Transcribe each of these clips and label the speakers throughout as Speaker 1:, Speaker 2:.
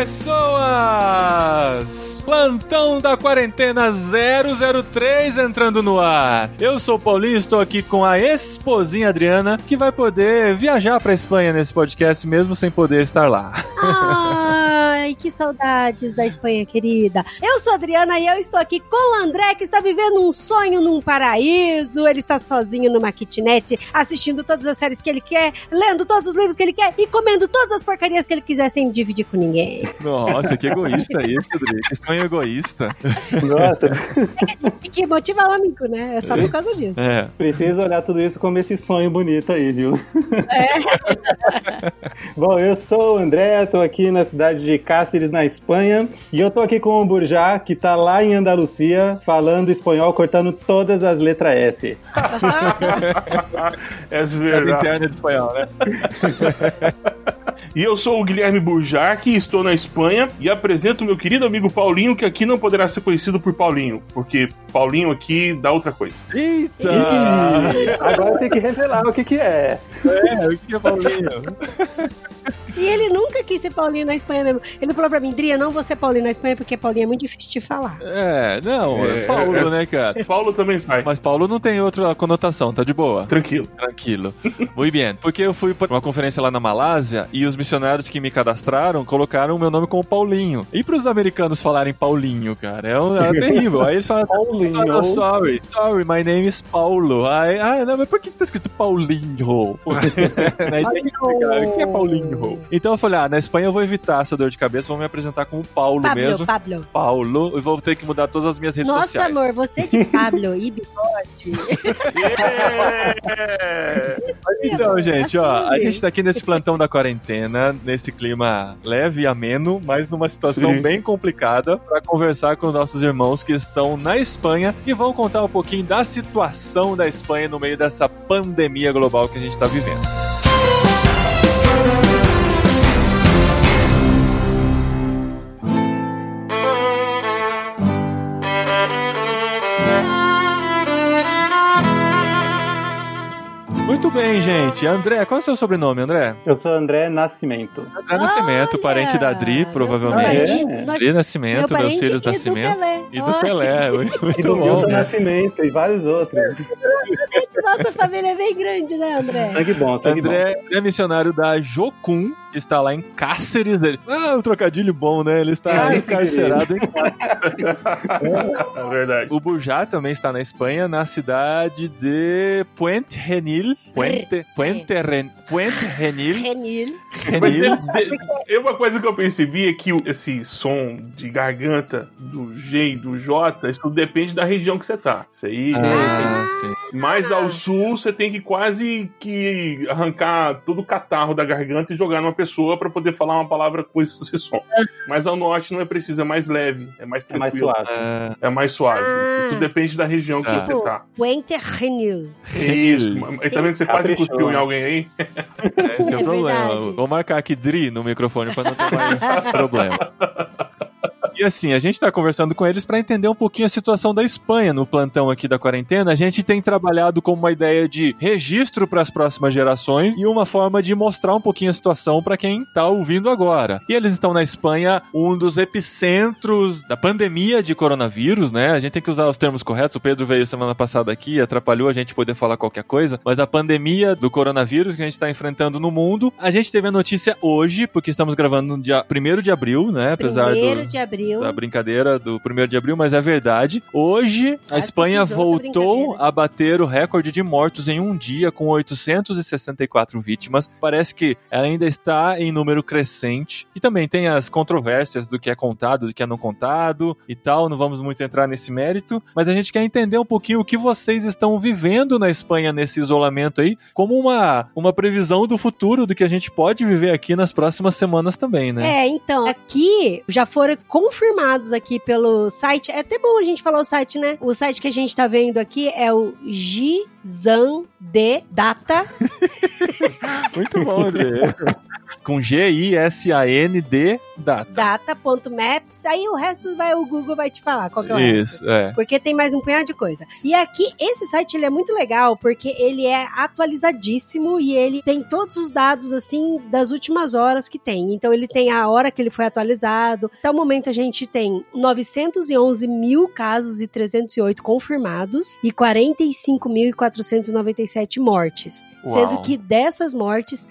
Speaker 1: pessoas! Plantão da Quarentena 003 entrando no ar. Eu sou o Paulinho, estou aqui com a esposinha Adriana, que vai poder viajar para Espanha nesse podcast mesmo sem poder estar lá.
Speaker 2: Ai, que saudades da Espanha querida. Eu sou a Adriana e eu estou aqui com o André, que está vivendo um sonho num paraíso. Ele está sozinho numa kitnet, assistindo todas as séries que ele quer, lendo todos os livros que ele quer e comendo todas as porcarias que ele quiser sem dividir com ninguém.
Speaker 1: Nossa, que egoísta isso, Adri. Que sonho egoísta.
Speaker 3: Nossa,
Speaker 2: Que motiva o amigo, né? É só por causa disso.
Speaker 1: É.
Speaker 3: precisa olhar tudo isso como esse sonho bonito aí, viu?
Speaker 2: É.
Speaker 3: Bom, eu sou o André, tô aqui na cidade de Cáceres, na Espanha, e eu tô aqui com o Burjá, que tá lá em Andalucia, falando espanhol, cortando todas as letras S.
Speaker 4: É
Speaker 1: É
Speaker 4: verdade.
Speaker 1: interna de espanhol, né?
Speaker 4: E eu sou o Guilherme Burjac, estou na Espanha e apresento o meu querido amigo Paulinho, que aqui não poderá ser conhecido por Paulinho, porque Paulinho aqui dá outra coisa.
Speaker 1: Eita!
Speaker 3: Agora tem que revelar o que que é.
Speaker 1: É, o que é Paulinho?
Speaker 2: E ele nunca quis ser Paulinho na Espanha mesmo. Ele falou pra mim, Dria, não vou ser Paulinho na Espanha porque Paulinho é muito difícil de falar.
Speaker 1: É, não, é
Speaker 4: É.
Speaker 1: Paulo, né, cara?
Speaker 4: Paulo também sai.
Speaker 1: Mas Paulo não tem outra conotação, tá de boa.
Speaker 4: Tranquilo.
Speaker 1: Tranquilo. Muito bem. Porque eu fui para uma conferência lá na Malásia e os missionários que me cadastraram colocaram o meu nome como Paulinho. E pros americanos falarem Paulinho, cara, é, um, é terrível. Aí eles falam,
Speaker 3: Paulinho.
Speaker 1: "Oh, sorry, sorry, my name is Paulo. Aí, ah, não, mas por que tá escrito Paulinho? Aí tem que explicar, o que é Paulinho? Então eu falei, ah, na Espanha eu vou evitar essa dor de cabeça, vou me apresentar como Paulo
Speaker 2: Pablo,
Speaker 1: mesmo.
Speaker 2: Pablo.
Speaker 1: Paulo, e vou ter que mudar todas as minhas redes
Speaker 2: Nossa,
Speaker 1: sociais.
Speaker 2: amor, você de Pablo e bigode.
Speaker 4: É.
Speaker 1: Então, gente, ó, a
Speaker 2: Assim.
Speaker 1: gente tá aqui nesse plantão da quarentena, nesse clima leve e ameno, mas numa situação
Speaker 4: Sim.
Speaker 1: bem complicada, pra conversar com os nossos irmãos que estão na Espanha e vão contar um pouquinho da situação da Espanha no meio dessa pandemia global que a gente tá vivendo. Gente. André, qual é o seu sobrenome, André?
Speaker 3: Eu sou André Nascimento.
Speaker 1: André Nascimento,
Speaker 2: Olha!
Speaker 1: parente da Adri,
Speaker 2: Meu
Speaker 1: provavelmente.
Speaker 2: nós-
Speaker 1: Adri Nascimento,
Speaker 2: Meu
Speaker 1: meus filhos
Speaker 2: e do
Speaker 1: Nascimento.
Speaker 2: Pelé.
Speaker 1: E do Pelé, muito
Speaker 3: E do
Speaker 1: bom.
Speaker 3: Milton
Speaker 1: né?
Speaker 3: Nascimento e vários outros.
Speaker 2: Nossa família é bem grande, né, André?
Speaker 3: Sangue bom, sangue
Speaker 1: André é missionário da Jocum, que está lá em Cáceres. Ah, um trocadilho bom, né? Ele está
Speaker 3: Cáceres.
Speaker 1: encarcerado em
Speaker 4: É verdade.
Speaker 1: O Burjá também está na Espanha, na cidade de Puente Genil. Puente, Puente, Ren, Puente Genil.
Speaker 2: Renil.
Speaker 4: Mas
Speaker 1: Genil.
Speaker 4: de- de- é uma coisa que eu percebi é que esse som de garganta do G e do J, isso tudo depende da região que você tá. Isso aí.
Speaker 1: Ah, sim.
Speaker 4: Mais ao sul, você tem que quase que arrancar todo o catarro da garganta e jogar numa pessoa pra poder falar uma palavra com esse som. Mas ao norte não é preciso, é mais leve, é mais
Speaker 3: É mais
Speaker 4: tranquilo.
Speaker 3: suave.
Speaker 1: Ah,
Speaker 4: É mais suave.
Speaker 2: Ah.
Speaker 4: Tudo depende da região que
Speaker 1: Tá.
Speaker 4: você tá.
Speaker 2: Puente Renil.
Speaker 4: Isso. E tá vendo que você quase cuspiu em alguém aí?
Speaker 1: esse é,
Speaker 2: É
Speaker 1: o problema.
Speaker 2: verdade.
Speaker 1: Vou marcar aqui Dri no microfone para não ter mais problema. E assim, a gente tá conversando com eles para entender um pouquinho a situação da Espanha no plantão aqui da quarentena. A gente tem trabalhado com uma ideia de registro para as próximas gerações e uma forma de mostrar um pouquinho a situação para quem tá ouvindo agora. E eles estão na Espanha, um dos epicentros da pandemia de coronavírus, né? A gente tem que usar os termos corretos. O Pedro veio semana passada aqui atrapalhou a gente poder falar qualquer coisa, mas a pandemia do coronavírus que a gente está enfrentando no mundo, a gente teve a notícia hoje, porque estamos gravando no dia 1 de abril, né? Apesar
Speaker 2: Primeiro
Speaker 1: do
Speaker 2: de abril.
Speaker 1: Da brincadeira do 1 de abril, mas é verdade. Hoje, a
Speaker 2: Quase
Speaker 1: Espanha voltou a bater o recorde de mortos em um dia, com 864 vítimas. Parece que ela ainda está em número crescente. E também tem as controvérsias do que é contado, do que é não contado e tal. Não vamos muito entrar nesse mérito, mas a gente quer entender um pouquinho o que vocês estão vivendo na Espanha nesse isolamento aí, como uma, uma previsão do futuro do que a gente pode viver aqui nas próximas semanas também, né?
Speaker 2: É, então, aqui já foram confirmados aqui pelo site. É até bom a gente falar o site, né? O site que a gente tá vendo aqui é o Gizan de Data.
Speaker 1: Muito bom, André. com G-I-S-A-N-D, data.
Speaker 2: Data.maps, aí o resto vai, o Google vai te falar qual que é o resto.
Speaker 1: Isso, é.
Speaker 2: Porque tem mais um punhado de coisa. E aqui, esse site ele é muito legal, porque ele é atualizadíssimo e ele tem todos os dados, assim, das últimas horas que tem. Então, ele tem a hora que ele foi atualizado. Até o momento, a gente tem 911 mil casos e 308 confirmados e 45.497 mortes.
Speaker 1: Uau.
Speaker 2: Sendo que dessas mortes,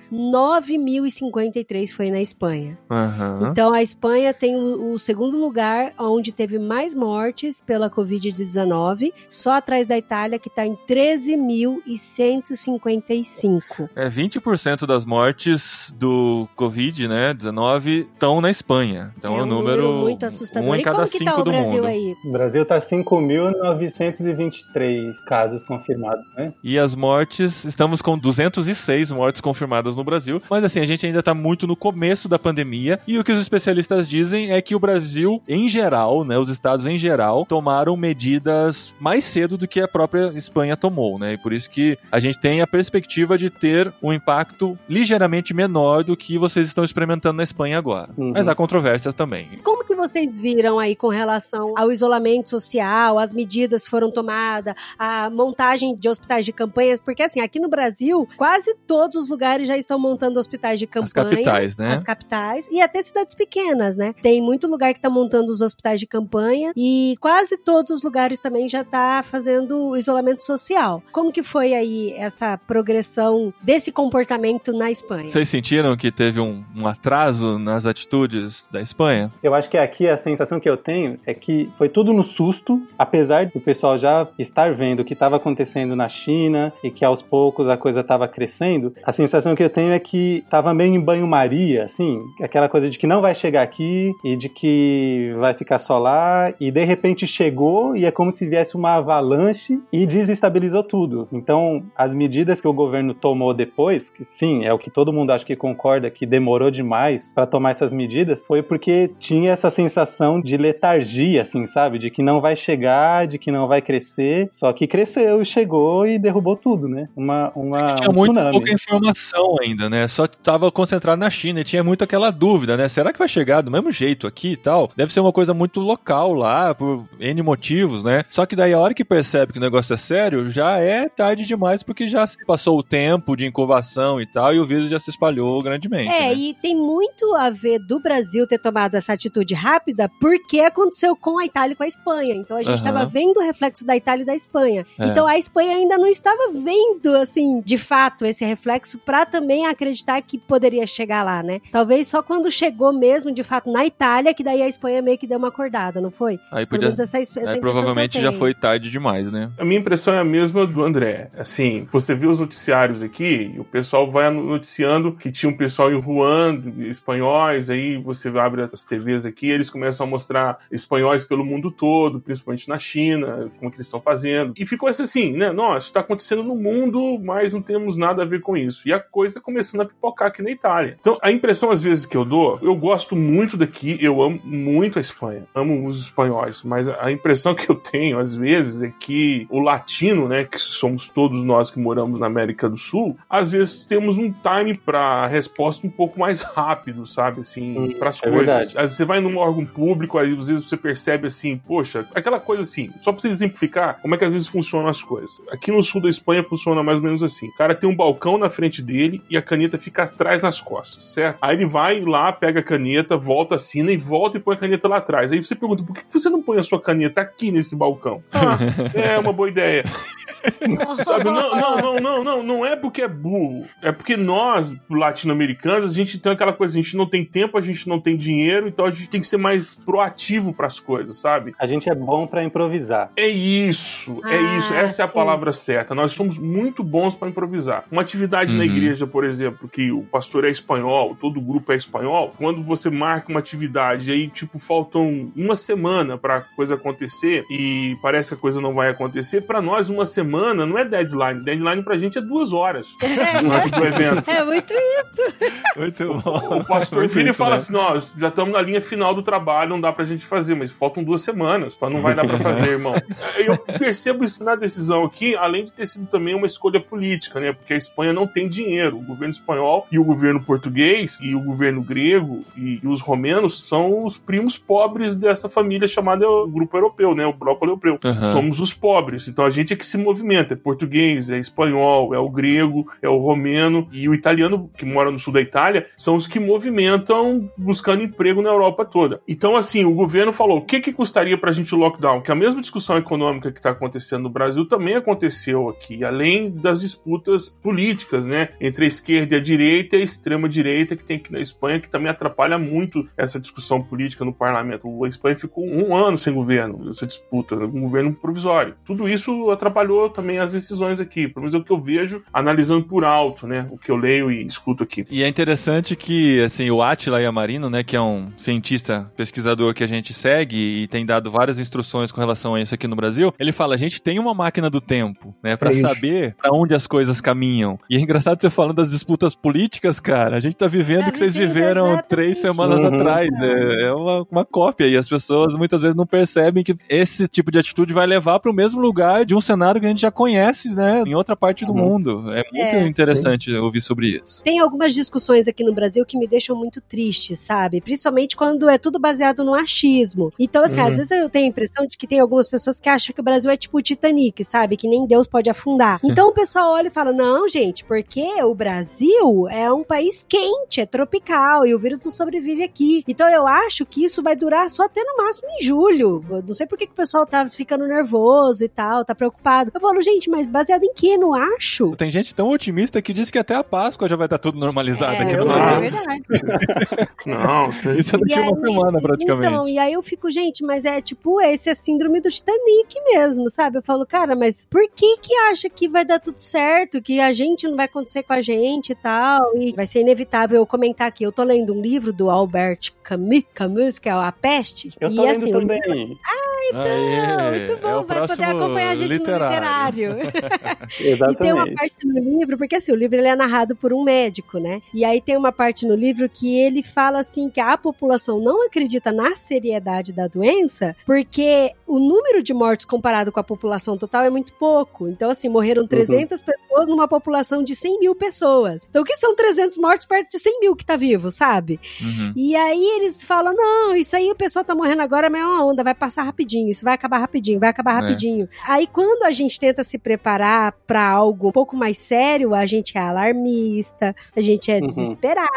Speaker 2: 9.053 foi na Espanha.
Speaker 1: Aham.
Speaker 2: Então a Espanha tem o, o segundo lugar onde teve mais mortes pela Covid-19, só atrás da Itália, que está em 13.155.
Speaker 1: É, 20% das mortes do Covid, né, 19, estão na Espanha. Então é um, número,
Speaker 2: muito assustador.
Speaker 1: Um em
Speaker 2: e
Speaker 1: cada
Speaker 2: como que tá o Brasil
Speaker 1: mundo.
Speaker 2: aí?
Speaker 3: O Brasil tá 5.923 casos confirmados, né?
Speaker 1: E as mortes, estamos com 206 mortes confirmadas no Brasil, mas assim, a gente ainda tá muito no começo da pandemia, e o que os especialistas dizem é que o Brasil, em geral, né, os estados em geral, tomaram medidas mais cedo do que a própria Espanha tomou, né, e por isso que a gente tem a perspectiva de ter um impacto ligeiramente menor do que vocês estão experimentando na Espanha agora.
Speaker 3: Uhum.
Speaker 1: Mas há controvérsias também.
Speaker 2: Como que vocês viram aí com relação ao isolamento social, as medidas foram tomadas, a montagem de hospitais de campanhas? Porque assim, aqui no Brasil, quase todos os lugares já estão montando hospitais de campanha.
Speaker 1: Capitais, né?
Speaker 2: As capitais e até cidades pequenas, né? Tem muito lugar que tá montando os hospitais de campanha e quase todos os lugares também já tá fazendo o isolamento social. Como que foi aí essa progressão desse comportamento na Espanha?
Speaker 1: Vocês sentiram que teve um, um atraso nas atitudes da Espanha?
Speaker 3: Eu acho que aqui a sensação que eu tenho é que foi tudo no susto, apesar do pessoal já estar vendo o que estava acontecendo na China e que aos poucos a coisa estava crescendo. A sensação que eu tenho é que estava meio em banho-maria, assim, aquela coisa de que não vai chegar aqui e de que vai ficar só lá e de repente chegou e é como se viesse uma avalanche e desestabilizou tudo. Então, as medidas que o governo tomou depois, que sim, é o que todo mundo acho que concorda que demorou demais para tomar essas medidas, foi porque tinha essa sensação de letargia, assim, sabe? De que não vai chegar, de que não vai crescer. Só que cresceu e chegou e derrubou tudo, né? Uma, uma
Speaker 1: tinha
Speaker 3: um
Speaker 1: muito
Speaker 3: tsunami.
Speaker 1: pouca informação ainda, né? Só estava concentrado na China e tinha muito aquela dúvida, né? Será que vai chegar do mesmo jeito aqui e tal? Deve ser uma coisa muito local lá, por N motivos, né? Só que daí a hora que percebe que o negócio é sério, já é tarde demais porque já se passou o tempo de incubação e tal e o vírus já se espalhou grandemente.
Speaker 2: É,
Speaker 1: né?
Speaker 2: e tem muito a ver do Brasil ter tomado essa atitude rápida porque aconteceu com a Itália e com a Espanha. Então a gente estava vendo o reflexo da Itália e da Espanha.
Speaker 1: É.
Speaker 2: Então a Espanha ainda não estava vendo, assim, de fato, esse reflexo para também acreditar que poderia chegar lá, né? Talvez só quando chegou mesmo, de fato, na Itália, que daí a Espanha meio que deu uma acordada, não foi?
Speaker 1: Aí podia.
Speaker 2: menos essa, essa
Speaker 1: aí provavelmente já foi tarde demais, né?
Speaker 4: A minha impressão é a mesma do André. Assim, você vê os noticiários aqui, e o pessoal vai noticiando que tinha um pessoal em Wuhan, espanhóis, aí você abre as TVs aqui, eles começam a mostrar espanhóis pelo mundo todo, principalmente na China, como que eles estão fazendo. E ficou assim, assim, né? Nossa, está acontecendo no mundo, mas não temos nada a ver com isso. E a coisa começando a pipocar aqui na Itália. Então, a impressão às vezes que eu dou, eu gosto muito daqui, eu amo muito a Espanha, amo os espanhóis, mas a impressão que eu tenho às vezes é que o latino, né, que somos todos nós que moramos na América do Sul, às vezes temos um time para resposta um pouco mais rápido, sabe, assim, para as
Speaker 3: é
Speaker 4: coisas.
Speaker 3: verdade.
Speaker 4: Você vai num órgão público, aí às vezes você percebe assim, poxa, aquela coisa assim, só pra você exemplificar como é que às vezes funcionam as coisas. Aqui no sul da Espanha funciona mais ou menos assim. O cara tem um balcão na frente dele e a caneta fica atrás nas costas, certo? Aí ele vai lá, pega a caneta, volta, assina e volta e põe a caneta lá atrás. Aí você pergunta, por que você não põe a sua caneta aqui nesse balcão? Ah, é uma boa ideia. Sabe? Não, não, não, não, não, não é porque é burro. É porque nós, latino-americanos, a gente tem aquela coisa, a gente não tem tempo, a gente não tem dinheiro, então a gente tem que ser mais proativo pras coisas, sabe?
Speaker 3: A gente é bom pra improvisar.
Speaker 4: É isso, é
Speaker 2: Ah,
Speaker 4: isso, essa é a
Speaker 2: sim.
Speaker 4: palavra certa. Nós somos muito bons para improvisar. Uma atividade na
Speaker 1: Uhum.
Speaker 4: igreja, por exemplo, que o pastor é espanhol, todo o grupo é espanhol, quando você marca uma atividade e aí, tipo, faltam uma semana pra coisa acontecer e parece que a coisa não vai acontecer, pra nós, uma semana não é deadline. Deadline pra gente é duas horas do evento.
Speaker 2: É muito isso.
Speaker 1: Muito bom.
Speaker 4: O pastor
Speaker 1: Muito isso,
Speaker 4: fala
Speaker 1: né?
Speaker 4: assim: ó, já estamos na linha final do trabalho, não dá pra gente fazer, mas faltam duas semanas, não vai dar pra fazer, irmão. Eu percebo isso na decisão aqui, além de ter sido também uma escolha política, né? Porque a Espanha não tem dinheiro. O governo espanhol e o governo governo português e o governo grego e, e os romenos são os primos pobres dessa família chamada Grupo Europeu, né? O Bloco Europeu.
Speaker 1: Aham.
Speaker 4: Somos os pobres. Então a gente é que se movimenta. É português, é espanhol, é o grego, é o romeno e o italiano que mora no sul da Itália são os que movimentam buscando emprego na Europa toda. Então, assim, o governo falou: o que, que custaria pra gente o lockdown? Que a mesma discussão econômica que está acontecendo no Brasil também aconteceu aqui, além das disputas políticas, né? Entre a esquerda e a direita e a extrema-direita que tem aqui na Espanha, que também atrapalha muito essa discussão política no parlamento. A Espanha ficou um ano sem governo, essa disputa, um governo provisório. Tudo isso atrapalhou também as decisões aqui, pelo menos é o que eu vejo analisando por alto, né? O que eu leio e escuto aqui.
Speaker 1: E é interessante que, assim, o Attila Yamarino, né, que é um cientista, pesquisador que a gente segue e tem dado várias instruções com relação a isso aqui no Brasil, ele fala, a gente tem uma máquina do tempo, né, pra
Speaker 3: É
Speaker 1: saber pra onde as coisas caminham. E é engraçado você falando das disputas políticas, cara, a gente tá vivendo o que vocês viveram
Speaker 2: exatamente
Speaker 1: três semanas
Speaker 3: isso.
Speaker 1: atrás. É, é uma, uma cópia e as pessoas muitas vezes não percebem que esse tipo de atitude vai levar pro mesmo lugar de um cenário que a gente já conhece, né, em outra parte do
Speaker 3: Uhum.
Speaker 1: mundo. É muito
Speaker 2: É.
Speaker 1: interessante ouvir sobre isso.
Speaker 2: Tem algumas discussões aqui no Brasil que me deixam muito triste, sabe? Principalmente quando é tudo baseado no achismo. Então, assim,
Speaker 3: Uhum.
Speaker 2: às vezes eu tenho a impressão de que tem algumas pessoas que acham que o Brasil é tipo o Titanic, sabe? Que nem Deus pode afundar. Então o pessoal olha e fala: não, gente, porque o Brasil é um país quente, é tropical e o vírus não sobrevive aqui. Então eu acho que isso vai durar só até no máximo em julho. Eu não sei por que, que o pessoal tá ficando nervoso e tal, tá preocupado. Eu falo, gente, mas baseado em que? Não acho.
Speaker 1: Tem gente tão otimista que diz que até a Páscoa já vai estar tudo normalizado aqui no
Speaker 3: eu
Speaker 1: Brasil.
Speaker 2: é verdade.
Speaker 4: Não,
Speaker 1: Isso é daqui
Speaker 2: E
Speaker 1: a uma
Speaker 2: aí-
Speaker 1: semana, praticamente.
Speaker 2: Então, e aí eu fico, gente, mas é tipo, esse é síndrome do Titanic mesmo, sabe? Eu falo, cara, mas por que que acha que vai dar tudo certo? Que a gente não vai acontecer com a gente e tal? E vai ser inevitável eu comentar aqui. Eu tô lendo um livro do Albert Camus, Camus que é A Peste.
Speaker 3: Eu
Speaker 2: e
Speaker 3: tô lendo
Speaker 2: assim,
Speaker 3: também.
Speaker 1: Aê,
Speaker 2: muito bom,
Speaker 1: é
Speaker 2: vai poder acompanhar a gente
Speaker 1: literário.
Speaker 2: no literário.
Speaker 3: Exatamente.
Speaker 2: E tem uma parte no livro, porque assim, o livro ele é narrado por um médico, né? E aí tem uma parte no livro que ele fala assim que a população não acredita na seriedade da doença, porque o número de mortes comparado com a população total é muito pouco. Então, assim, morreram 300 pessoas numa população de 100 mil pessoas. Então, o que são 300 mortes perto de 100 mil que tá vivo, sabe?
Speaker 1: Uhum.
Speaker 2: E aí eles falam: não, isso aí o pessoal tá morrendo agora, mas é uma onda, vai passar rapidinho, isso vai acabar rapidinho, vai acabar
Speaker 1: É.
Speaker 2: rapidinho. Aí quando a gente tenta se preparar pra algo um pouco mais sério, a gente é alarmista, a gente é
Speaker 3: Uhum.
Speaker 2: desesperado.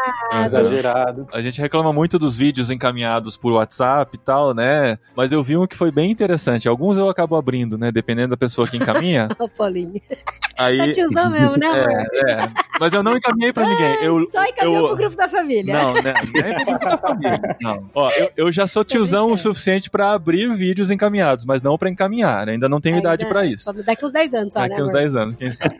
Speaker 3: Exagerado.
Speaker 1: A gente reclama muito dos vídeos encaminhados por WhatsApp e tal, né? Mas eu vi um que foi bem interessante. Alguns eu acabo abrindo, né? Dependendo da pessoa que encaminha.
Speaker 2: Ô, Paulinho.
Speaker 1: aí.
Speaker 2: Tá tiozão mesmo, né, amor?
Speaker 1: É, é. Mas eu não encaminhei pra ninguém. Eu,
Speaker 2: Só encaminhou
Speaker 1: eu-
Speaker 2: pro grupo da família.
Speaker 1: Não, né? Nem pro grupo da família. Não. Ó, eu, eu já sou tiozão o suficiente pra abrir vídeos encaminhados, mas não pra encaminhar. Ainda não tenho idade
Speaker 2: Ainda-
Speaker 1: pra isso.
Speaker 2: Daqui uns 10 anos só,
Speaker 1: Daqui
Speaker 2: né,
Speaker 1: uns
Speaker 2: amor?
Speaker 1: 10 anos, quem sabe.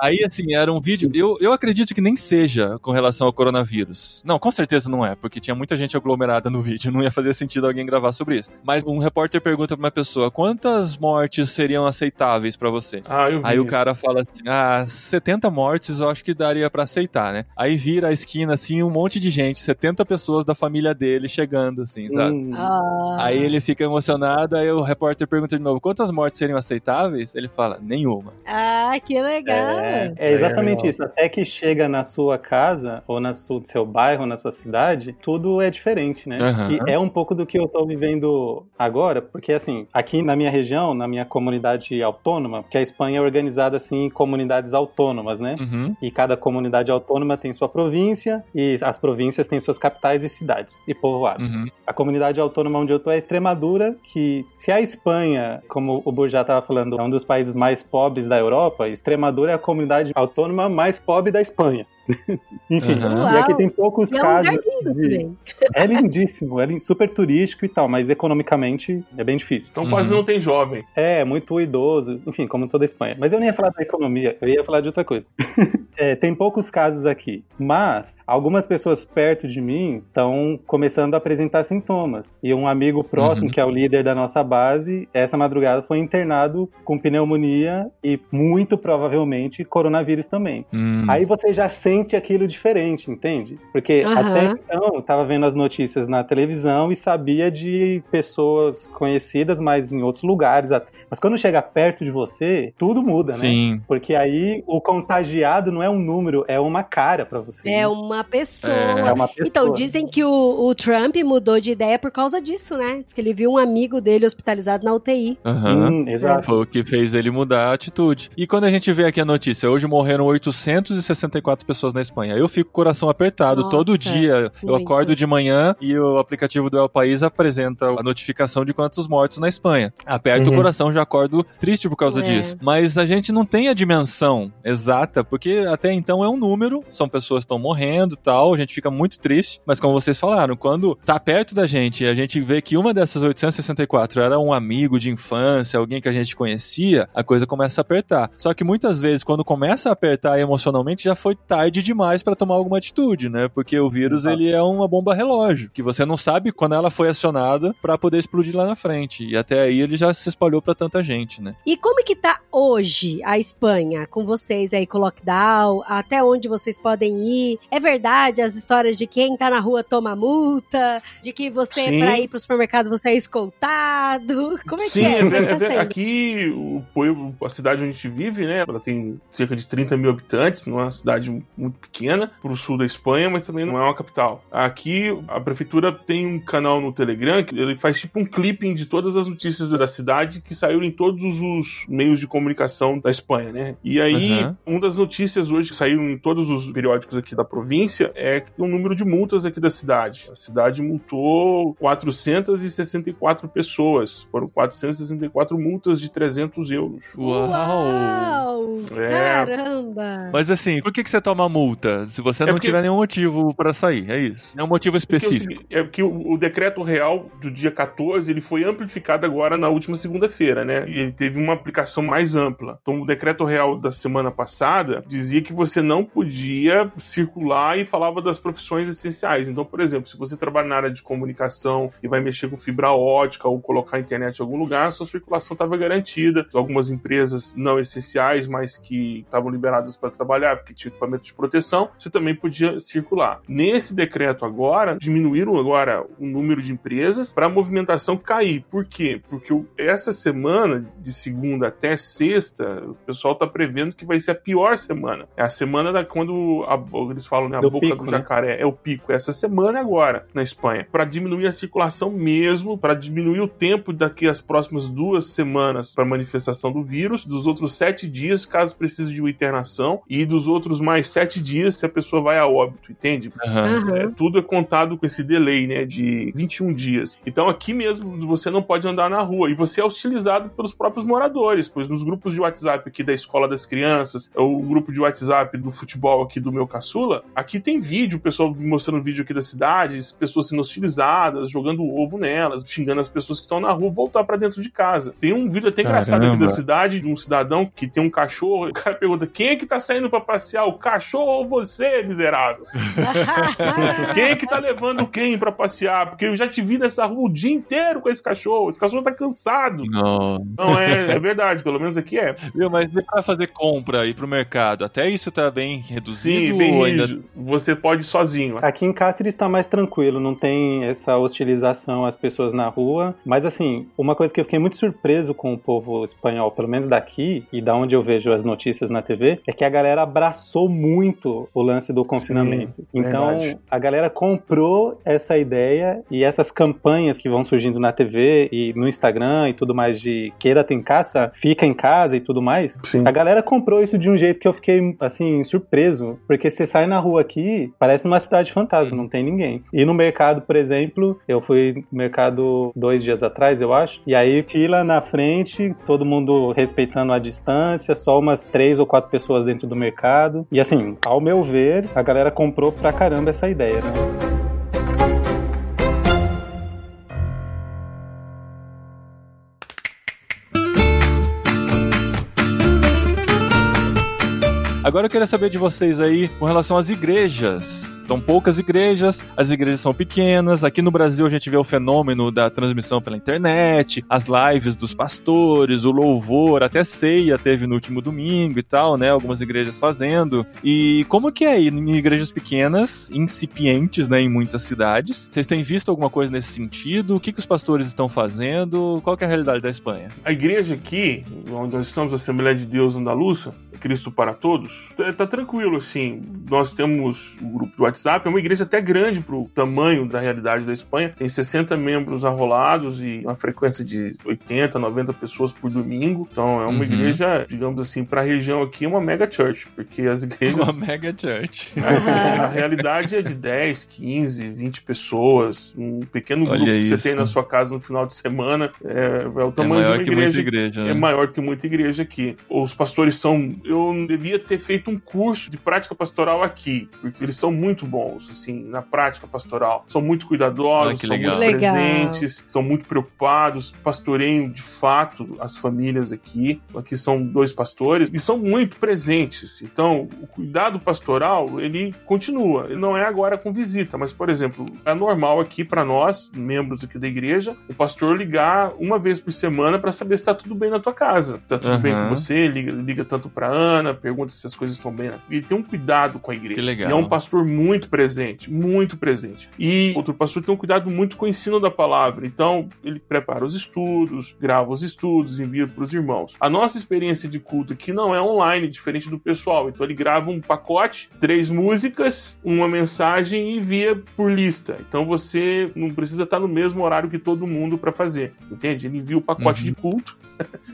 Speaker 1: Aí, assim, era um vídeo. Eu, eu acredito que nem seja com relação ao coronavírus. Não, com certeza não é, porque tinha muita gente aglomerada no vídeo. Não ia fazer sentido alguém gravar sobre isso. Mas um repórter pergunta pra uma pessoa: quantas mortes seriam aceitáveis pra você?
Speaker 4: Ah, eu vi.
Speaker 1: Aí o cara fala assim: ah, 70 mortes eu acho que daria pra aceitar, né? Aí vira a esquina, assim, um monte de gente, 70 pessoas da família dele chegando, assim, sabe?
Speaker 3: Hum,
Speaker 2: Ah.
Speaker 1: Aí ele fica emocionado, aí o repórter pergunta de novo: quantas mortes seriam aceitáveis? Ele fala: nenhuma.
Speaker 2: Ah, que legal.
Speaker 3: É, é exatamente
Speaker 4: legal.
Speaker 3: isso. Até que chega na sua casa, ou no seu seu bairro, na sua cidade, tudo é diferente, né?
Speaker 1: Aham.
Speaker 3: Que é um pouco do que eu tô vivendo agora, porque assim, aqui na minha região, na minha comunidade autônoma, que a Espanha é organizada assim em comunidades autônomas, né?
Speaker 1: Uhum.
Speaker 3: E cada comunidade autônoma tem sua província, e as províncias têm suas capitais e cidades e povoados.
Speaker 1: Uhum.
Speaker 3: A comunidade autônoma onde eu tô é a Extremadura, que se a Espanha, como o Burjá estava falando, é um dos países mais pobres da Europa, Extremadura é a comunidade autônoma mais pobre da Espanha. Enfim,
Speaker 1: Aham.
Speaker 3: e aqui tem poucos
Speaker 2: E é um
Speaker 3: casos. de-. É lindíssimo, é super turístico e tal, mas economicamente é bem difícil.
Speaker 4: Então quase
Speaker 1: Uhum.
Speaker 4: não tem jovem.
Speaker 3: É, muito idoso, enfim, como toda a Espanha. Mas eu nem ia falar da economia, eu ia falar de outra coisa. É, tem poucos casos aqui, mas algumas pessoas perto de mim estão começando a apresentar sintomas. E um amigo próximo,
Speaker 1: Uhum.
Speaker 3: que é o líder da nossa base, essa madrugada foi internado com pneumonia e muito provavelmente coronavírus também.
Speaker 1: Hum.
Speaker 3: Aí você já sente aquilo diferente, entende? Porque
Speaker 2: Aham.
Speaker 3: até então eu tava vendo as notícias na televisão e sabia de pessoas conhecidas, mas em outros lugares. Mas quando chega perto de você, tudo muda, né?
Speaker 1: Sim.
Speaker 3: Porque aí o contagiado não é um número, é uma cara pra você.
Speaker 2: É
Speaker 3: né?
Speaker 2: uma pessoa.
Speaker 3: É uma pessoa.
Speaker 2: Então, dizem que o, o Trump mudou de ideia por causa disso, né? Diz que ele viu um amigo dele hospitalizado na UTI.
Speaker 1: Aham.
Speaker 3: Hum, exato.
Speaker 1: Foi o que fez ele mudar a atitude. E quando a gente vê aqui a notícia, hoje morreram 864 pessoas na Espanha. Eu fico com o coração apertado.
Speaker 2: Nossa,
Speaker 1: Todo dia eu
Speaker 2: muito.
Speaker 1: acordo de manhã e o aplicativo do El País apresenta a notificação de quantos mortos na Espanha. Aperto
Speaker 3: Uhum.
Speaker 1: o coração, já acordo triste por causa
Speaker 2: É.
Speaker 1: disso. Mas a gente não tem a dimensão exata, porque até então é um número, são pessoas que estão morrendo e tal, a gente fica muito triste. Mas como vocês falaram, quando tá perto da gente e a gente vê que uma dessas 864 era um amigo de infância, alguém que a gente conhecia, a coisa começa a apertar. Só que muitas vezes, quando começa a apertar emocionalmente, já foi tarde demais pra tomar alguma atitude, né? Porque o vírus, ele é uma bomba relógio, que você não sabe quando ela foi acionada pra poder explodir lá na frente. E até aí ele já se espalhou pra tanta gente, né?
Speaker 2: E como é que tá hoje a Espanha com vocês aí com o lockdown? Até onde vocês podem ir? É verdade as histórias de quem tá na rua toma multa? De que você,
Speaker 4: Sim.
Speaker 2: pra ir pro supermercado, você é escoltado? Como é
Speaker 4: Sim,
Speaker 2: que é?
Speaker 4: é,
Speaker 2: é
Speaker 4: ver-
Speaker 2: que
Speaker 4: é
Speaker 2: tá
Speaker 4: ver-
Speaker 2: sendo?
Speaker 4: aqui o a cidade onde a gente vive, né? Ela tem cerca de 30 mil habitantes, não é uma cidade muito pequena, pro sul da Espanha, mas também não é uma capital. Aqui a prefeitura tem um canal no Telegram que ele faz tipo um clipping de todas as notícias da cidade que saíram em todos os meios de comunicação da Espanha, né? E aí,
Speaker 1: Uhum.
Speaker 4: uma das notícias hoje que saíram em todos os periódicos aqui da província é que tem um número de multas aqui da cidade. A cidade multou 464 pessoas. Foram 464 multas de 300 euros.
Speaker 2: Uau!
Speaker 4: É.
Speaker 2: Caramba!
Speaker 1: Mas assim, por que, que você toma multa? Se você
Speaker 4: É
Speaker 1: não
Speaker 4: porque-
Speaker 1: tiver nenhum motivo pra sair, é isso. Motivo
Speaker 4: é o
Speaker 1: específico.
Speaker 4: seguinte, É porque o, o decreto real do dia 14 ele foi amplificado agora na última segunda-feira, né? E ele teve uma aplicação mais ampla. Então, o decreto real da semana passada dizia que você não podia circular e falava das profissões essenciais. Então, por exemplo, se você trabalha na área de comunicação e vai mexer com fibra ótica ou colocar a internet em algum lugar, sua circulação estava garantida. Algumas empresas não essenciais, mas que estavam liberadas para trabalhar, porque tinha equipamento de proteção, você também podia circular. Nesse decreto agora, diminuíram agora o número de empresas para a movimentação cair. Por quê? Porque essa semana, de segunda até sexta, o pessoal está prevendo que vai ser a pior semana. É a semana da quando a- eles falam, né, a
Speaker 3: Do
Speaker 4: boca
Speaker 3: pico,
Speaker 4: do
Speaker 3: né?
Speaker 4: jacaré. É o pico. Essa semana agora, na Espanha. Para diminuir a circulação mesmo, para diminuir o tempo daqui as próximas duas semanas para manifestação do vírus, dos outros sete dias, caso precise de uma internação, e dos outros mais sete dias se a pessoa vai a óbito, entende?
Speaker 2: Aham.
Speaker 4: É, tudo é contado com esse delay, né, de 21 dias. Então aqui mesmo você não pode andar na rua e você é hostilizado pelos próprios moradores, pois nos grupos de WhatsApp aqui da escola das crianças, ou o grupo de WhatsApp do futebol aqui do meu caçula, aqui tem vídeo, o pessoal mostrando vídeo aqui da cidade, pessoas sendo hostilizadas, jogando ovo nelas, xingando as pessoas que estão na rua voltar pra dentro de casa. Tem um vídeo até engraçado aqui
Speaker 1: Caramba.
Speaker 4: da cidade de um cidadão que tem um cachorro, o cara pergunta: "Quem é que tá saindo pra passear, o cachorro ou você, miserável?" Quem é que tá levando quem pra passear? Porque eu já te vi nessa rua o dia inteiro com esse cachorro. Esse cachorro tá cansado.
Speaker 1: Não.
Speaker 4: Não, é, é verdade, pelo menos aqui é.
Speaker 1: Viu, mas e pra fazer compra, ir pro mercado? Até isso tá bem reduzido?
Speaker 4: Sim,
Speaker 1: ou ainda...
Speaker 4: Você pode ir sozinho.
Speaker 3: Aqui em Cáceres está mais tranquilo, não tem essa hostilização às pessoas na rua. Mas assim, uma coisa que eu fiquei muito surpreso com o povo espanhol, pelo menos daqui, e da onde eu vejo as notícias na TV, é que a galera abraçou muito o lance do confinamento. então,
Speaker 4: verdade.
Speaker 3: a galera comprou essa ideia e essas campanhas que vão surgindo na TV e no Instagram e tudo mais de queira tem caça, fica em casa e tudo mais.
Speaker 4: Sim.
Speaker 3: A galera comprou isso de um jeito que eu fiquei, assim, surpreso. Porque você sai na rua aqui, parece uma cidade fantasma, não tem ninguém. E no mercado, por exemplo, eu fui no mercado dois dias atrás, eu acho. E aí, fila na frente, todo mundo respeitando a distância, só umas três ou quatro pessoas dentro do mercado. E assim, ao meu ver, a galera comprou pra caramba essa ideia, né?
Speaker 1: Agora eu queria saber de vocês aí com relação às igrejas. São poucas igrejas, as igrejas são pequenas. Aqui no Brasil a gente vê o fenômeno da transmissão pela internet, as lives dos pastores, o louvor, até ceia teve no último domingo e tal, né? Algumas igrejas fazendo. E como que é aí em igrejas pequenas, incipientes, né, em muitas cidades? Vocês têm visto alguma coisa nesse sentido? O que, que os pastores estão fazendo? Qual é a realidade da Espanha?
Speaker 4: A igreja aqui, onde nós estamos, a Assembleia de Deus Andaluça, Cristo para Todos, tá, tá tranquilo, assim. Nós temos o grupo do WhatsApp, é uma igreja até grande pro tamanho da realidade da Espanha. Tem 60 membros arrolados e uma frequência de 80, 90 pessoas por domingo. Então é uma
Speaker 1: Uhum.
Speaker 4: igreja, digamos assim, para a região aqui, uma mega church, porque as igrejas
Speaker 1: Uma mega church.
Speaker 4: a realidade é de 10, 15, 20 pessoas, um pequeno
Speaker 1: Olha
Speaker 4: grupo que
Speaker 1: isso.
Speaker 4: você tem na sua casa no final de semana. É, é o
Speaker 1: É
Speaker 4: tamanho de
Speaker 1: maior
Speaker 4: uma
Speaker 1: que muita
Speaker 4: igreja.
Speaker 1: igreja, né?
Speaker 4: É maior que muita igreja aqui. Os pastores são. Eu devia ter feito um curso de prática pastoral aqui, porque eles são muito bons, assim, na prática pastoral. São muito cuidadosos,
Speaker 1: Ah,
Speaker 4: são
Speaker 1: legal.
Speaker 4: muito
Speaker 2: Legal.
Speaker 4: presentes, são muito preocupados, pastoreiam de fato as famílias aqui. Aqui são dois pastores e são muito presentes. Então, o cuidado pastoral, ele continua. Ele não é agora com visita, mas, por exemplo, é normal aqui para nós, membros aqui da igreja, o pastor ligar uma vez por semana para saber se está tudo bem na tua casa. Tá tudo bem com você, liga, liga tanto para Ana, pergunta se as coisas estão bem. Ele tem um cuidado com a igreja.
Speaker 1: Que legal.
Speaker 4: E é um pastor muito presente, muito presente. E outro pastor tem um cuidado muito com o ensino da palavra. Então, ele prepara os estudos, grava os estudos, envia para os irmãos. A nossa experiência de culto aqui não é online, diferente do pessoal. Então, ele grava um pacote, três músicas, uma mensagem e envia por lista. Então, você não precisa estar no mesmo horário que todo mundo para fazer. Entende? Ele envia o pacote
Speaker 1: Uhum.
Speaker 4: de culto.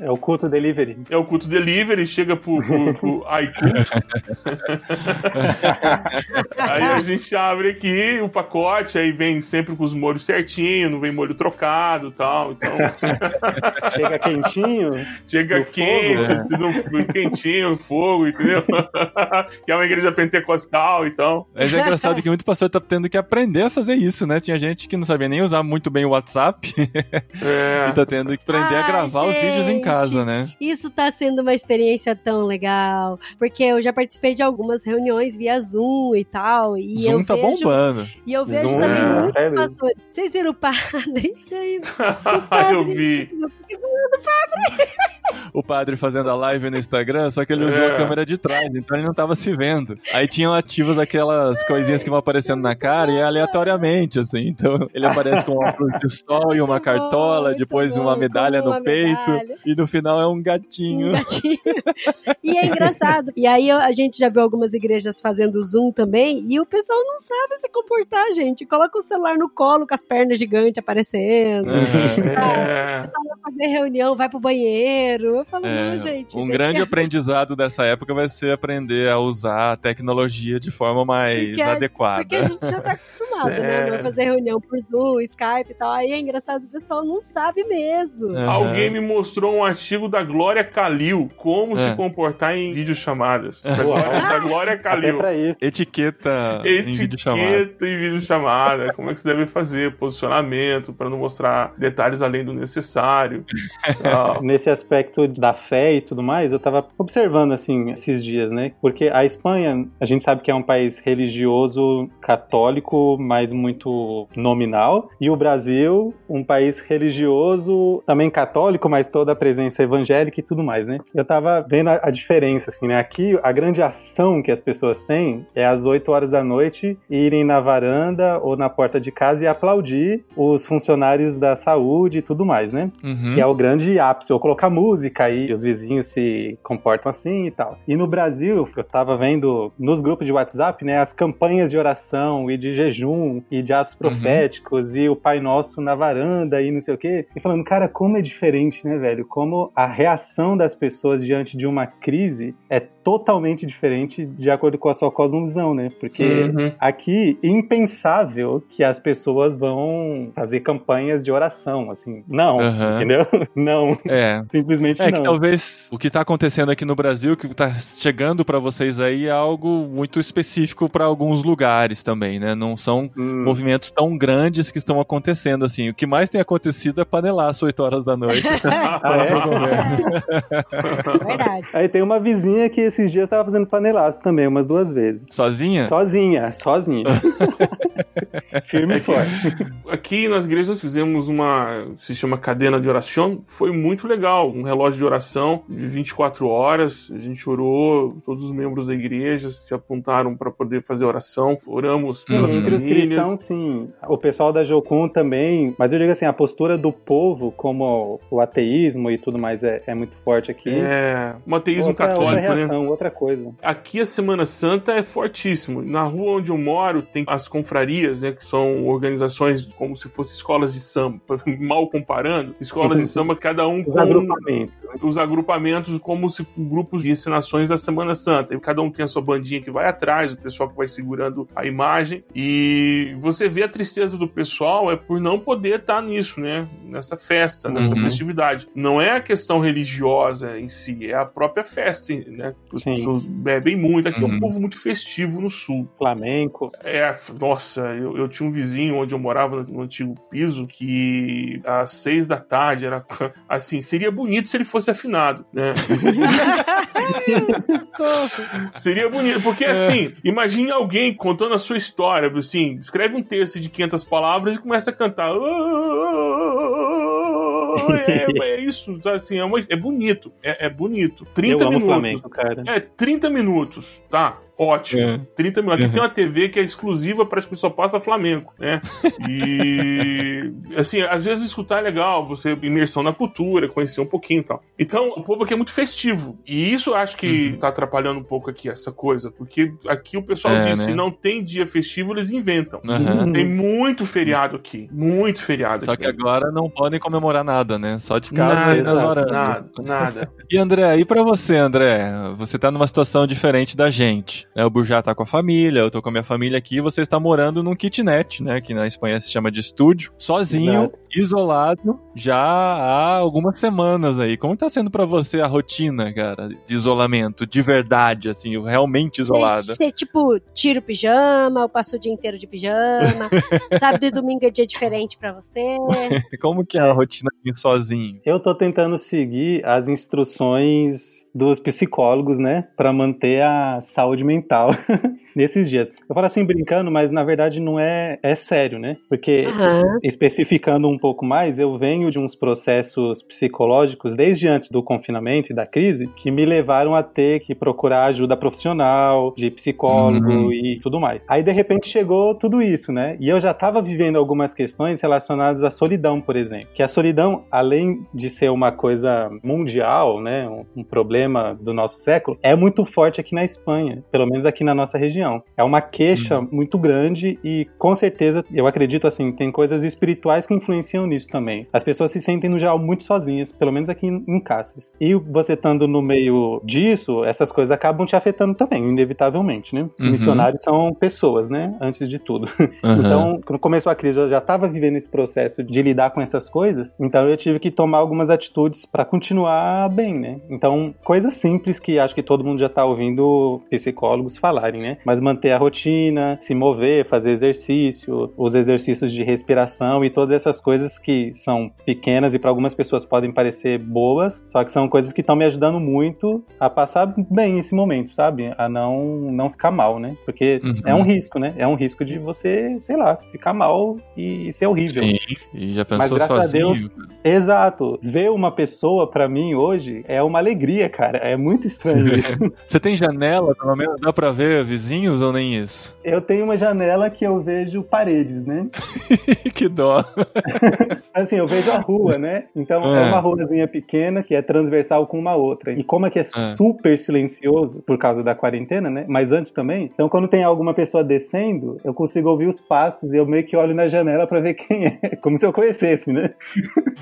Speaker 3: É o culto delivery.
Speaker 4: É o culto delivery, chega pro, pro, pro iCulto. aí a gente abre aqui o pacote, aí vem sempre com os molhos certinho, não vem molho trocado e tal. Então,
Speaker 3: Chega quentinho.
Speaker 4: chega
Speaker 3: No
Speaker 4: quente,
Speaker 3: fogo,
Speaker 4: no, quentinho, no fogo, entendeu? que é uma igreja pentecostal, então.
Speaker 1: Mas é engraçado que muito pastor tá tendo que aprender a fazer isso, né? Tinha gente que não sabia nem usar muito bem o WhatsApp
Speaker 4: É,
Speaker 1: e tá tendo que aprender a gravar os vídeos em
Speaker 2: gente.
Speaker 1: casa, né?
Speaker 2: Isso tá sendo uma experiência tão legal, porque eu já participei de algumas reuniões via Zoom e tal, e
Speaker 1: Zoom
Speaker 2: eu
Speaker 1: tá
Speaker 2: vejo,
Speaker 1: bombando.
Speaker 2: e eu vejo
Speaker 3: Zoom,
Speaker 2: também
Speaker 4: é,
Speaker 2: muitos
Speaker 3: é
Speaker 2: pastores. Vocês viram o padre? E aí, o padre
Speaker 4: eu vi.
Speaker 1: O padre fazendo a live no Instagram, só que ele usou
Speaker 4: É.
Speaker 1: a câmera de trás, então ele não tava se vendo. Aí tinham ativas aquelas coisinhas que vão aparecendo na cara e é aleatoriamente, assim. Então ele aparece com um óculos de sol e uma
Speaker 2: Muito
Speaker 1: cartola,
Speaker 2: bom,
Speaker 1: depois
Speaker 2: bom,
Speaker 1: uma medalha no
Speaker 2: uma
Speaker 1: peito,
Speaker 2: medalha.
Speaker 1: e no final é um gatinho.
Speaker 2: Um gatinho. e é engraçado. E aí a gente já viu algumas igrejas fazendo Zoom também, e o pessoal não sabe se comportar, gente. Coloca o celular no colo com as pernas gigantes aparecendo.
Speaker 4: É,
Speaker 2: Vai fazer reunião, vai pro banheiro. Eu falo,
Speaker 1: É,
Speaker 2: não, gente.
Speaker 1: um grande
Speaker 2: que-
Speaker 1: aprendizado dessa época vai ser aprender a usar a tecnologia de forma mais
Speaker 2: Porque-
Speaker 1: adequada.
Speaker 2: Porque a gente já tá acostumado, né? Vai fazer reunião por Zoom, Skype e tal. Aí é engraçado, o pessoal não sabe mesmo.
Speaker 1: Uhum.
Speaker 4: Alguém me mostrou um artigo da Glória Calil, como
Speaker 1: É.
Speaker 4: se comportar em videochamadas. Da. Glória, da Glória Calil.
Speaker 1: Etiqueta em videochamada.
Speaker 4: Etiqueta em videochamada. Como é que você deve fazer? Posicionamento, para não mostrar detalhes além do necessário.
Speaker 3: Nesse aspecto da fé e tudo mais, eu tava observando assim esses dias, né? Porque a Espanha, a gente sabe que é um país religioso católico, mas muito nominal, e o Brasil, um país religioso também católico, mas toda a presença evangélica e tudo mais, né? Eu tava vendo a, a diferença assim, né? Aqui a grande ação que as pessoas têm é às 8 horas da noite irem na varanda ou na porta de casa e aplaudir os funcionários da saúde e tudo mais, né?
Speaker 1: Uhum.
Speaker 3: que é o grande ápice, ou colocar música aí, e os vizinhos se comportam assim e tal. E no Brasil, eu tava vendo nos grupos de WhatsApp, né, as campanhas de oração e de jejum e de atos proféticos e o Pai Nosso na varanda e não sei o quê. E falando, cara, como é diferente, né, velho? Como a reação das pessoas diante de uma crise é totalmente diferente de acordo com a sua cosmovisão, né? Porque
Speaker 4: Uhum.
Speaker 3: Aqui, impensável que as pessoas vão fazer campanhas de oração, assim. Não,
Speaker 1: Aham.
Speaker 3: entendeu? Não.
Speaker 1: É.
Speaker 3: Simplesmente
Speaker 1: É, É que talvez o que está acontecendo aqui no Brasil, que está chegando para vocês aí, é algo muito específico para alguns lugares também, né? Não são hum. movimentos tão grandes que estão acontecendo assim. O que mais tem acontecido é panelaço 8 horas da noite. ah,
Speaker 3: é? Verdade. Aí tem uma vizinha que esses dias estava fazendo panelaço também, umas duas vezes.
Speaker 1: Sozinha?
Speaker 3: Sozinha, sozinha. Firme e forte.
Speaker 4: Aqui nas igrejas fizemos uma, se chama cadena de oração, foi muito legal. Um relógio de oração de 24 horas, a gente orou, todos os membros da igreja se apontaram para poder fazer oração, oramos pelas
Speaker 3: Entre
Speaker 4: famílias. Os
Speaker 3: cristãos, sim. O pessoal da Jocum também, mas eu digo assim, a postura do povo, como o ateísmo e tudo mais é, é muito forte aqui.
Speaker 4: É, o ateísmo outra, católico,
Speaker 3: outra
Speaker 4: né?
Speaker 3: reação, né? Outra coisa.
Speaker 4: Aqui a Semana Santa é fortíssimo. Na rua onde eu moro tem as confrarias, né, que são organizações como se fossem escolas de samba, mal comparando, escolas de samba cada um
Speaker 3: os com agrupamentos.
Speaker 4: os agrupamentos como se grupos de ensinações da Semana Santa. E cada um tem a sua bandinha que vai atrás, o pessoal que vai segurando a imagem. E você vê a tristeza do pessoal é por não poder estar nisso, né? Nessa festa, nessa uhum. festividade. Não é a questão religiosa em si, é a própria festa, né? As pessoas bebem muito. Aqui uhum. é um povo muito festivo no sul.
Speaker 3: Flamengo.
Speaker 4: É, nossa, eu, eu tinha um vizinho onde eu morava no antigo piso que às seis da tarde era assim, seria bonito se ele fosse afinado, né? seria bonito, porque é. assim, imagine alguém contando a sua história, assim, escreve um texto de 500 palavras e começa a cantar. É, é isso, assim, é, uma, é bonito, é, é bonito. 30
Speaker 3: eu
Speaker 4: minutos.
Speaker 3: Flamengo, cara.
Speaker 4: É, 30 minutos, tá? Ótimo. É. 30 minutos. Aqui uhum. tem uma TV que é exclusiva para as que só passa Flamengo, né? E assim, às vezes escutar é legal, você imersão na cultura, conhecer um pouquinho e tal. Então, o povo aqui é muito festivo. E isso acho que uhum. tá atrapalhando um pouco aqui essa coisa, porque aqui o pessoal é, diz, né? se não tem dia festivo, eles inventam. Uhum. Tem muito feriado aqui, muito feriado
Speaker 1: Só
Speaker 4: aqui.
Speaker 1: que agora não podem comemorar nada, né? Só de casa
Speaker 4: nada,
Speaker 1: e nas
Speaker 4: horas. Nada, nada.
Speaker 1: e André, e para você, André? Você tá numa situação diferente da gente. Né? O Burjá tá com a família, eu tô com a minha família aqui, e você está morando num kitnet, né? Que na Espanha se chama de estúdio, sozinho, isolado, já há algumas semanas aí. Como tá sendo para você a rotina, cara, de isolamento, de verdade, assim, realmente isolada?
Speaker 2: Você, tipo, tira o pijama, eu passo o dia inteiro de pijama, sábado e domingo é dia diferente para você.
Speaker 1: Como que é a rotina sozinho?
Speaker 3: Eu tô tentando seguir as instruções situações dos psicólogos, né, para manter a saúde mental. nesses dias. Eu falo assim brincando, mas na verdade não é, é sério, né? Porque, uhum. especificando um pouco mais, eu venho de uns processos psicológicos desde antes do confinamento e da crise que me levaram a ter que procurar ajuda profissional, de psicólogo uhum. e tudo mais. Aí de repente chegou tudo isso, né? E eu já estava vivendo algumas questões relacionadas à solidão, por exemplo. Que a solidão, além de ser uma coisa mundial, né, um, um problema do nosso século, é muito forte aqui na Espanha, pelo menos aqui na nossa região. É uma queixa uhum. muito grande e com certeza, eu acredito assim, tem coisas espirituais que influenciam nisso também. As pessoas se sentem no geral muito sozinhas, pelo menos aqui em, em Cáceres. E você estando no meio disso, essas coisas acabam te afetando também, inevitavelmente, né? Uhum. Missionários são pessoas, né? Antes de tudo. Uhum. Então, quando começou a crise, eu já estava vivendo esse processo de lidar com essas coisas, então eu tive que tomar algumas atitudes para continuar bem, né? Então, coisas simples que acho que todo mundo já está ouvindo psicólogos falarem, né? mas manter a rotina, se mover, fazer exercício, os exercícios de respiração e todas essas coisas que são pequenas e para algumas pessoas podem parecer boas, só que são coisas que estão me ajudando muito a passar bem esse momento, sabe? A não não ficar mal, né? Porque uhum. é um risco, né? É um risco de você, sei lá, ficar mal e ser horrível. Sim,
Speaker 1: e já pensou Mas graças sozinho. a Deus,
Speaker 3: exato. Ver uma pessoa para mim hoje é uma alegria, cara. É muito estranho isso.
Speaker 1: você tem janela, pelo menos dá para ver vizinho vizinhos ou nem isso?
Speaker 3: Eu tenho uma janela que eu vejo paredes, né?
Speaker 1: que dó.
Speaker 3: assim, eu vejo a rua, né? Então é. é uma ruazinha pequena que é transversal com uma outra. E como é que é, é, super silencioso por causa da quarentena, né? Mas antes também. Então quando tem alguma pessoa descendo, eu consigo ouvir os passos e eu meio que olho na janela para ver quem é, como se eu conhecesse, né?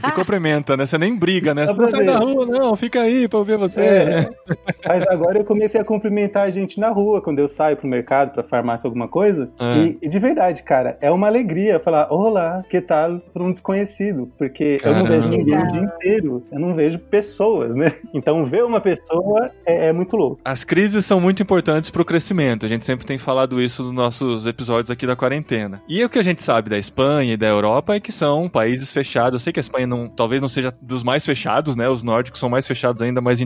Speaker 1: E cumprimenta, né? Você nem briga, né? Você não sai da rua, não, fica aí pra ouvir você. É.
Speaker 3: Mas agora eu comecei a cumprimentar a gente na rua quando eu saio pro mercado, pra farmácia, alguma coisa.
Speaker 1: É.
Speaker 3: E, e de verdade, cara, é uma alegria falar, olá, que tal por um desconhecido? Porque eu não
Speaker 1: Caramba.
Speaker 3: vejo ninguém o dia inteiro. Eu não vejo pessoas, né? Então ver uma pessoa é, é muito louco.
Speaker 1: As crises são muito importantes pro crescimento. A gente sempre tem falado isso nos nossos episódios aqui da quarentena. E o que a gente sabe da Espanha e da Europa é que são países fechados. Eu sei que a Espanha não, talvez não seja dos mais fechados, né? Os nórdicos são mais fechados ainda, mais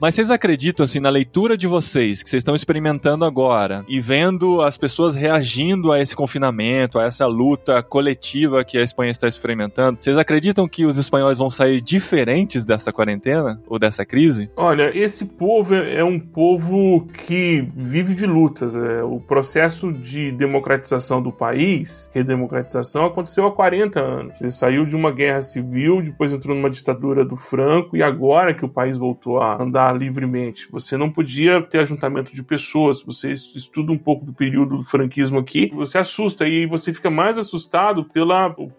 Speaker 1: Mas vocês acreditam, assim, na leitura de vocês, que vocês estão experimentando agora e vendo as pessoas reagindo a esse confinamento, a essa luta coletiva que a Espanha está experimentando? Vocês acreditam que os espanhóis vão sair diferentes dessa quarentena ou dessa crise?
Speaker 4: Olha, esse povo é é um povo que vive de lutas. É, o processo de democratização do país, redemocratização, aconteceu há 40 anos. Ele saiu de uma guerra civil, depois entrou numa ditadura do Franco e agora que o país voltou a andar livremente. Você não podia ter ajuntamento de pessoas. Você estuda um pouco do período do franquismo aqui, você assusta e você fica mais assustado pelo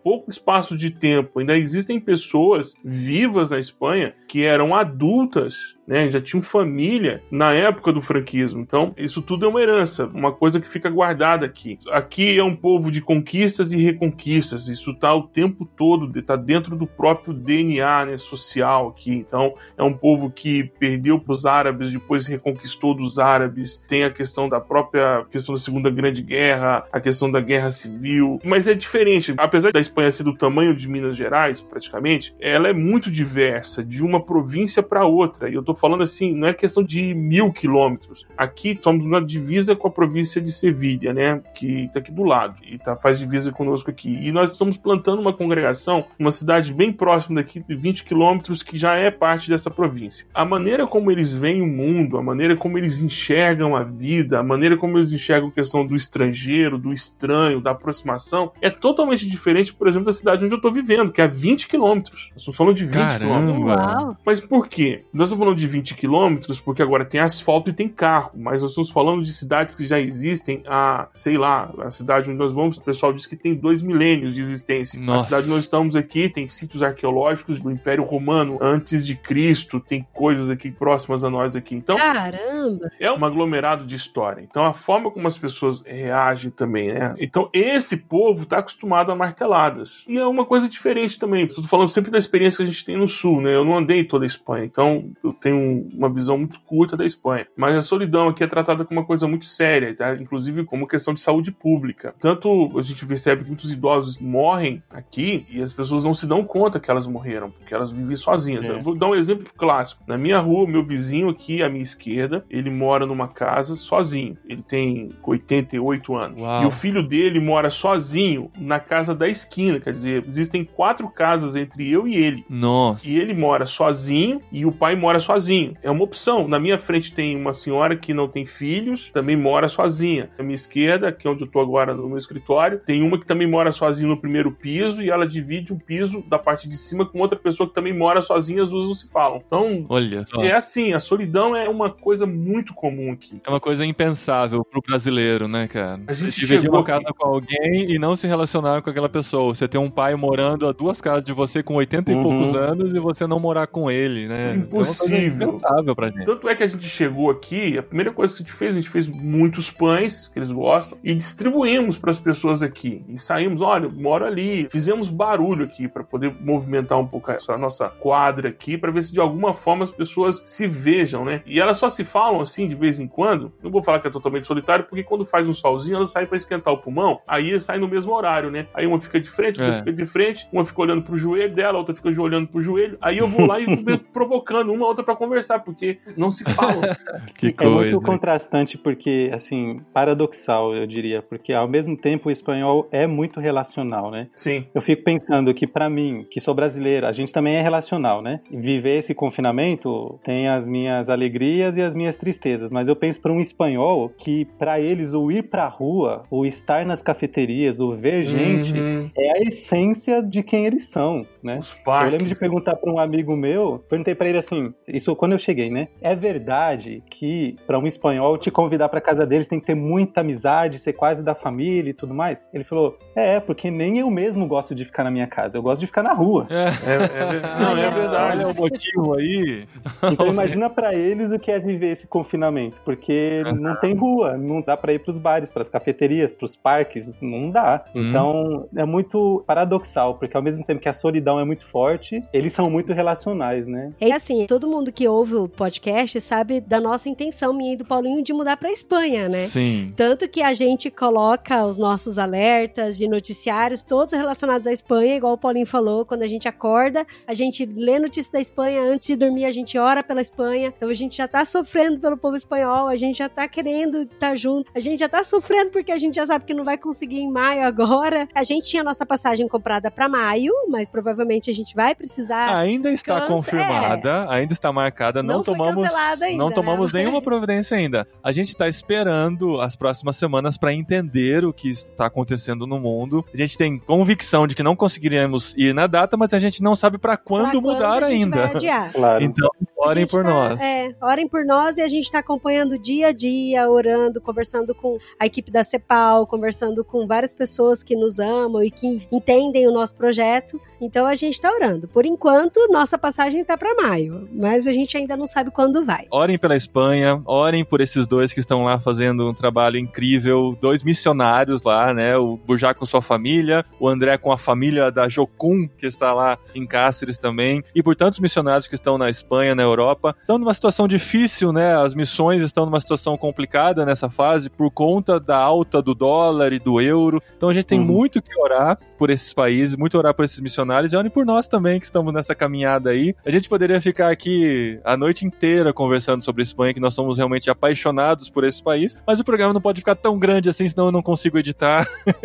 Speaker 4: pouco espaço de tempo. Ainda existem pessoas vivas na Espanha que eram adultas né, já tinham família na época do franquismo. Então, isso tudo é uma herança, uma coisa que fica guardada aqui. Aqui é um povo de conquistas e reconquistas. Isso tá o tempo todo, tá dentro do próprio DNA né, social aqui. Então, é um povo que perdeu para os árabes, depois reconquistou dos árabes. Tem a questão da própria questão da Segunda Grande Guerra, a questão da Guerra Civil. Mas é diferente. Apesar da Espanha ser do tamanho de Minas Gerais, praticamente, ela é muito diversa de uma província para outra. E eu tô falando assim, não é questão de mil quilômetros. Aqui estamos na divisa com a província de Sevilha, né? Que está aqui do lado e tá, faz divisa conosco aqui. E nós estamos plantando uma congregação, uma cidade bem próxima daqui, de 20 quilômetros, que já é parte dessa província. A maneira como eles veem o mundo, a maneira como eles enxergam a vida, a maneira como eles enxergam a questão do estrangeiro, do estranho, da aproximação, é totalmente diferente, por exemplo, da cidade onde eu estou vivendo, que é a 20 quilômetros. Nós estamos falando de 20 quilômetros.
Speaker 1: Caramba!
Speaker 2: Uau.
Speaker 4: Mas por quê? Nós estamos falando de 20 quilômetros porque agora tem asfalto e tem carro, mas nós estamos falando de cidades que já existem há, sei lá, a cidade onde nós vamos, o pessoal diz que tem dois milênios de existência.
Speaker 1: Nossa.
Speaker 4: A cidade onde nós estamos aqui tem sítios arqueológicos do Império Romano antes de Cristo, tem coisas aqui próximas a nós aqui. Então,
Speaker 2: Caramba!
Speaker 4: é um aglomerado de história. Então, a forma como as pessoas reagem também, né? Então, esse povo está acostumado a marteladas. E é uma coisa diferente também. Estou falando sempre da experiência que a gente tem no Sul, né? Eu não andei toda a Espanha, então eu tenho uma visão muito curta da Espanha. Mas a solidão aqui é tratada como uma coisa muito séria, tá? Inclusive como questão de saúde pública. Tanto a gente percebe que muitos idosos morrem aqui e as pessoas não se dão conta que elas morreram, porque elas vivem sozinhas.
Speaker 3: É.
Speaker 4: Eu vou dar um exemplo clássico. Na minha rua, meu vizinho aqui à minha esquerda, ele mora numa casa sozinho. Ele tem 88 anos.
Speaker 1: Uau.
Speaker 4: E o filho dele mora sozinho na casa da esquina. Quer dizer, existem quatro casas entre eu e ele.
Speaker 1: Nossa.
Speaker 4: E ele mora sozinho e o pai mora sozinho. É uma opção. Na minha frente tem uma senhora que não tem filhos, também mora sozinha. Na minha esquerda, que é onde eu tô agora no meu escritório, tem uma que também mora sozinha no primeiro piso e ela divide um piso da parte de cima com outra pessoa que também mora sozinha, as duas não se falam. Então,
Speaker 1: Olha só.
Speaker 4: é assim, a solidão é uma coisa muito comum aqui.
Speaker 1: É uma coisa impensável pro brasileiro, né, cara?
Speaker 4: A gente
Speaker 1: Você dividir uma casa
Speaker 4: aqui-
Speaker 1: com alguém e não se relacionar com aquela pessoa. Você tem um pai morando a duas casas de você com 80 e
Speaker 3: Uhum.
Speaker 1: poucos anos e você não morar com ele, né?
Speaker 4: Impossível.
Speaker 1: É impensável pra gente.
Speaker 4: Tanto é que a gente chegou aqui, a primeira coisa que a gente fez, a gente fez muitos pães que eles gostam e distribuímos para as pessoas aqui. E saímos, olha, moro ali, fizemos barulho aqui para poder movimentar um pouco essa nossa quadra aqui para ver se de alguma forma as pessoas se vejam, né? E elas só se falam assim de vez em quando. Não vou falar que é totalmente solitário, porque quando faz um solzinho, elas saem para esquentar o pulmão, aí sai no mesmo horário, né? Aí uma fica de frente, outra
Speaker 1: É.
Speaker 4: fica de frente, uma fica olhando pro joelho dela, outra fica olhando pro joelho. Aí eu vou lá e provocando uma outra para conversar, porque não se falam.
Speaker 1: Que
Speaker 3: é
Speaker 1: coisa.
Speaker 3: muito contrastante porque, assim, paradoxal, eu diria, porque ao mesmo tempo o espanhol é muito relacional, né?
Speaker 4: Sim.
Speaker 3: Eu fico pensando que pra mim, que sou brasileiro, a gente também é relacional, né? Viver esse confinamento tem as minhas alegrias e as minhas tristezas, mas eu penso para um espanhol que pra eles o ir pra rua, o estar nas cafeterias, o ver gente
Speaker 4: Uhum.
Speaker 3: é a essência de quem eles são, né?
Speaker 4: Os parques.
Speaker 3: Eu lembro de perguntar para um amigo meu, perguntei para ele assim, isso quando eu cheguei, né? É verdade que para um espanhol te convidar para casa deles tem que ter muita amizade, ser quase da família e tudo mais? Ele falou: "É, porque nem eu mesmo gosto de ficar na minha casa, eu gosto de ficar na rua".
Speaker 1: É.
Speaker 4: É, é- não, é verdade.
Speaker 1: Olha o motivo aí.
Speaker 3: Então imagina para eles o que é viver esse confinamento, porque não tem rua, não dá para ir para os bares, para as cafeterias, para os parques, não dá.
Speaker 1: Hum.
Speaker 3: Então é muito paradoxal, porque ao mesmo tempo que a solidão é muito forte, eles são muito relacionais, né?
Speaker 2: É assim, todo mundo que ouve o podcast sabe da nossa intenção, minha e do Paulinho, de mudar pra Espanha, né?
Speaker 1: Sim.
Speaker 2: Tanto que a gente coloca os nossos alertas de noticiários, todos relacionados à Espanha, igual o Paulinho falou, quando a gente acorda, a gente lê notícia da Espanha, antes de dormir a gente ora pela Espanha, então a gente já tá sofrendo pelo povo espanhol, a gente já tá querendo estar junto, a gente já tá sofrendo porque a gente já sabe que não vai conseguir em maio agora. A gente tinha nossa passagem comprada pra maio, mas provavelmente a gente vai precisar.
Speaker 1: Ainda está
Speaker 2: Cansa-
Speaker 1: confirmada, ainda está marcada, não,
Speaker 2: Não
Speaker 1: tomamos
Speaker 2: ainda,
Speaker 1: não
Speaker 2: né?
Speaker 1: tomamos nenhuma providência ainda. A gente está esperando as próximas semanas para entender o que está acontecendo no mundo. A gente tem convicção de que não conseguiremos ir na data, mas a gente não sabe para
Speaker 2: Pra
Speaker 1: quando mudar
Speaker 2: a gente
Speaker 1: ainda.
Speaker 2: Vai adiar.
Speaker 3: Claro.
Speaker 1: Então, orem por
Speaker 2: tá-
Speaker 1: nós.
Speaker 2: É, orem por nós e a gente está acompanhando dia a dia, orando, conversando com a equipe da CEPAL, conversando com várias pessoas que nos amam e que entendem o nosso projeto. Então a gente está orando. Por enquanto, nossa passagem tá para maio, mas a gente ainda não sabe quando vai.
Speaker 1: Orem pela Espanha, orem por esses dois que estão lá fazendo um trabalho incrível, dois missionários lá, né? O Burjá com sua família, o André com a família da Jocum, que está lá em Cáceres também, e por tantos missionários que estão na Espanha, na Europa. Estão numa situação difícil, né? As missões estão numa situação complicada nessa fase por conta da alta do dólar e do euro. Então a gente tem
Speaker 3: Uhum.
Speaker 1: muito que orar por esses países, muito orar por esses missionários e por nós também que estamos nessa caminhada aí. A gente poderia ficar aqui a noite inteira conversando sobre Espanha, que nós somos realmente apaixonados por esse país, mas o programa não pode ficar tão grande assim, senão eu não consigo editar.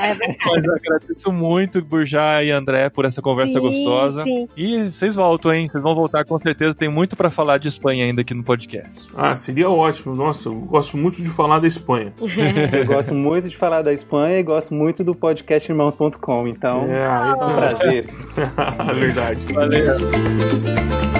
Speaker 2: É verdade.
Speaker 1: Mas eu agradeço muito, Burjá e André, por essa conversa
Speaker 2: Sim,
Speaker 1: gostosa.
Speaker 2: Sim.
Speaker 1: E vocês voltam, hein? Vocês vão voltar com certeza. Tem muito pra falar de Espanha ainda aqui no podcast.
Speaker 4: Ah, seria ótimo. Nossa, eu gosto muito de falar da Espanha.
Speaker 3: Eu gosto muito de falar da Espanha e gosto muito do podcast irmãos.com, então
Speaker 4: É, aí
Speaker 3: é um
Speaker 4: tá.
Speaker 3: Prazer.
Speaker 4: Verdade.
Speaker 1: Valeu.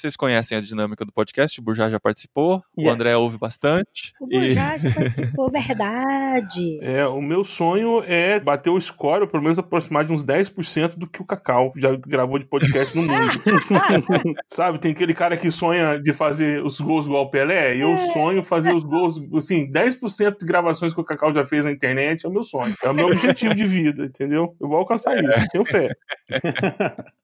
Speaker 1: Vocês conhecem a dinâmica do podcast. O Burjá já participou, o
Speaker 3: Yes.
Speaker 1: André ouve bastante.
Speaker 2: O
Speaker 1: e-
Speaker 2: Burjá já participou, verdade.
Speaker 4: É, o meu sonho é bater o score, ou pelo menos aproximar de uns 10% do que o Cacau já gravou de podcast no mundo. Sabe, tem aquele cara que sonha de fazer os gols igual o Pelé, eu sonho fazer os gols, assim, 10% de gravações que o Cacau já fez na internet é o meu sonho. É o meu objetivo de vida, entendeu? Eu vou alcançar isso, tenho fé.